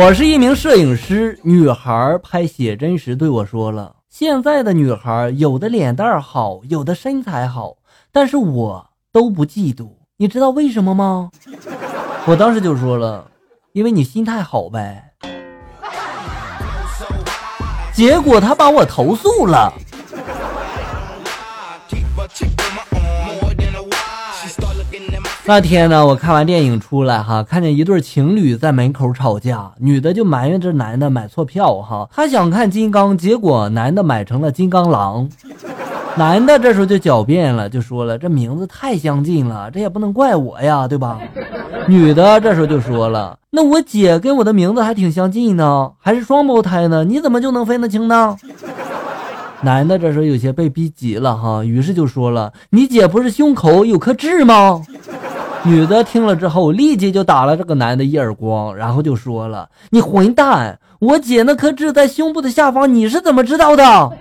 我是一名摄影师，女孩拍写真时对我说了：“现在的女孩有的脸蛋好，有的身材好，但是我都不嫉妒，你知道为什么吗？” 我当时就说了：“因为你心态好呗。”结果他把我投诉了。那天呢，我看完电影出来哈，看见一对情侣在门口吵架，女的就埋怨这男的买错票哈，她想看金刚，结果男的买成了金刚狼。男的这时候就狡辩了，就说了这名字太相近了，这也不能怪我呀，对吧？女的这时候就说了，那我姐跟我的名字还挺相近呢，还是双胞胎呢，你怎么就能分得清呢？男的这时候有些被逼急了哈，于是就说了，你姐不是胸口有颗痣吗？女的听了之后，立即就打了这个男的一耳光，然后就说了：“你混蛋！我姐那颗痣在胸部的下方，你是怎么知道的？”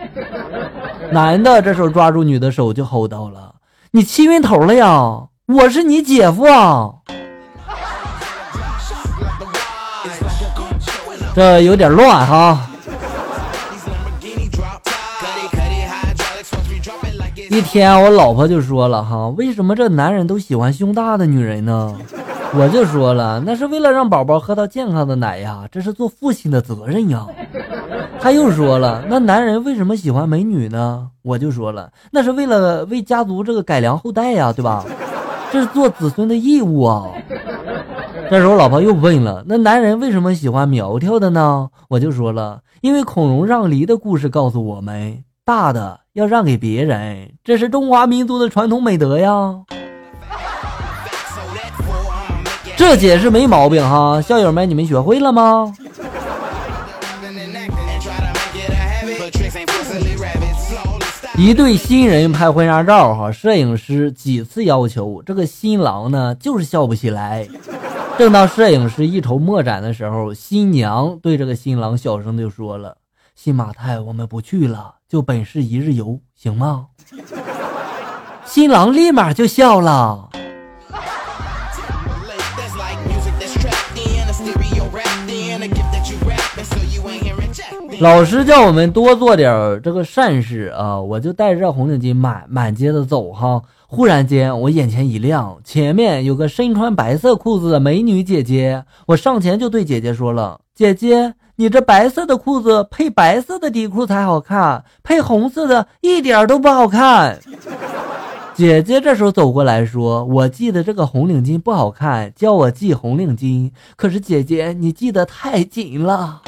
男的这时候抓住女的手就吼道了：“你气晕头了呀？我是你姐夫啊！” 这有点乱哈。一天，我老婆就说了哈，为什么这男人都喜欢胸大的女人呢？我就说了，那是为了让宝宝喝到健康的奶呀，这是做父亲的责任呀。他又说了，那男人为什么喜欢美女呢？我就说了，那是为了为家族这个改良后代呀，对吧？这是做子孙的义务啊。这时候，老婆又问了，那男人为什么喜欢苗条的呢？我就说了，因为孔融让梨的故事告诉我们。大的要让给别人，这是中华民族的传统美德呀。这解释没毛病哈，校友们，你们学会了吗？一对新人拍婚纱照哈，摄影师几次要求，这个新郎呢就是笑不起来。正当摄影师一筹莫展的时候，新娘对这个新郎小声就说了。新马泰，我们不去了，就本市一日游，行吗？新郎立马就笑了。老师叫我们多做点这个善事啊，我就带着红领巾满满街的走哈。忽然间，我眼前一亮，前面有个身穿白色裤子的美女姐姐，我上前就对姐姐说了：“姐姐。”你这白色的裤子配白色的底裤才好看，配红色的一点都不好看。姐姐这时候走过来说：“我系的这个红领巾不好看，叫我系红领巾。可是姐姐你系得太紧了，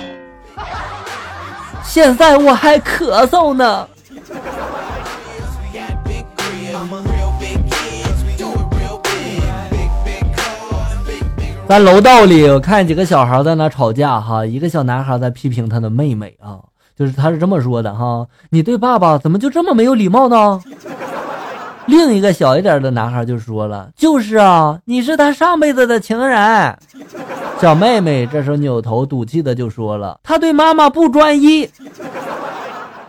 现在我还咳嗽呢。”在楼道里，我看几个小孩在那吵架哈。一个小男孩在批评他的妹妹啊，就是他是这么说的哈：“你对爸爸怎么就这么没有礼貌呢？”另一个小一点的男孩就说了：“就是啊，你是他上辈子的情人。”小妹妹这时候扭头赌气的就说了：“他对妈妈不专一，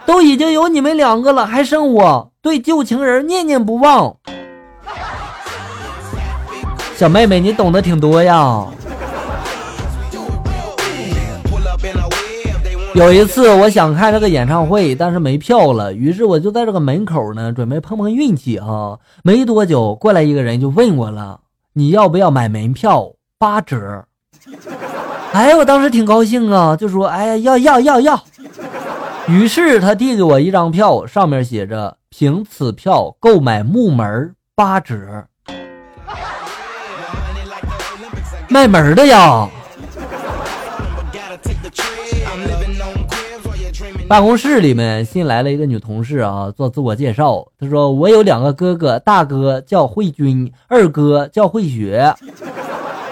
都已经有你们两个了，还剩我，对旧情人念念不忘。”小妹妹，你懂得挺多呀。有一次，我想看这个演唱会，但是没票了，于是我就在这个门口呢，准备碰碰运气哈。没多久，过来一个人就问我了：“你要不要买门票？八折。”哎，我当时挺高兴啊，就说：“哎，要要要要。”于是他递给我一张票，上面写着：“凭此票购买木门八折。”卖门的呀！办公室里面新来了一个女同事啊，做自我介绍。她说：“我有两个哥哥，大哥叫慧军，二哥叫慧学。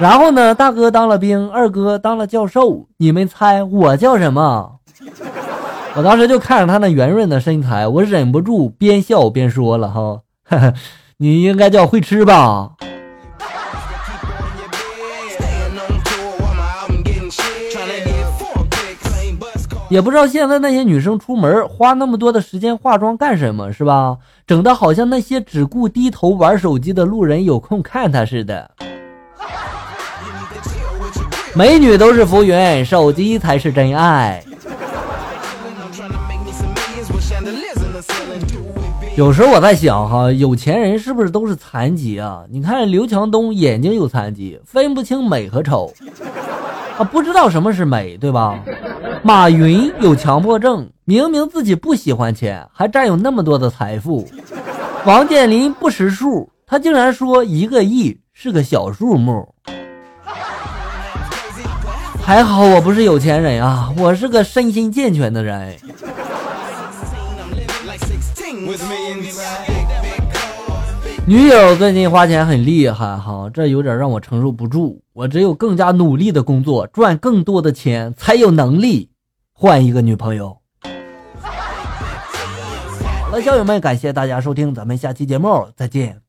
然后呢，大哥当了兵，二哥当了教授。你们猜我叫什么？”我当时就看着她那圆润的身材，我忍不住边笑边说了：“哈，你应该叫会吃吧。”也不知道现在那些女生出门花那么多的时间化妆干什么，是吧？整的好像那些只顾低头玩手机的路人有空看她似的。美女都是浮云，手机才是真爱。有时候我在想哈，有钱人是不是都是残疾啊？你看刘强东眼睛有残疾，分不清美和丑啊，不知道什么是美，对吧？马云有强迫症，明明自己不喜欢钱，还占有那么多的财富。王健林不识数，他竟然说一个亿是个小数目。还好我不是有钱人啊，我是个身心健全的人。女友最近花钱很厉害哈，这有点让我承受不住。我只有更加努力的工作，赚更多的钱，才有能力换一个女朋友。好了，校友们，感谢大家收听，咱们下期节目再见。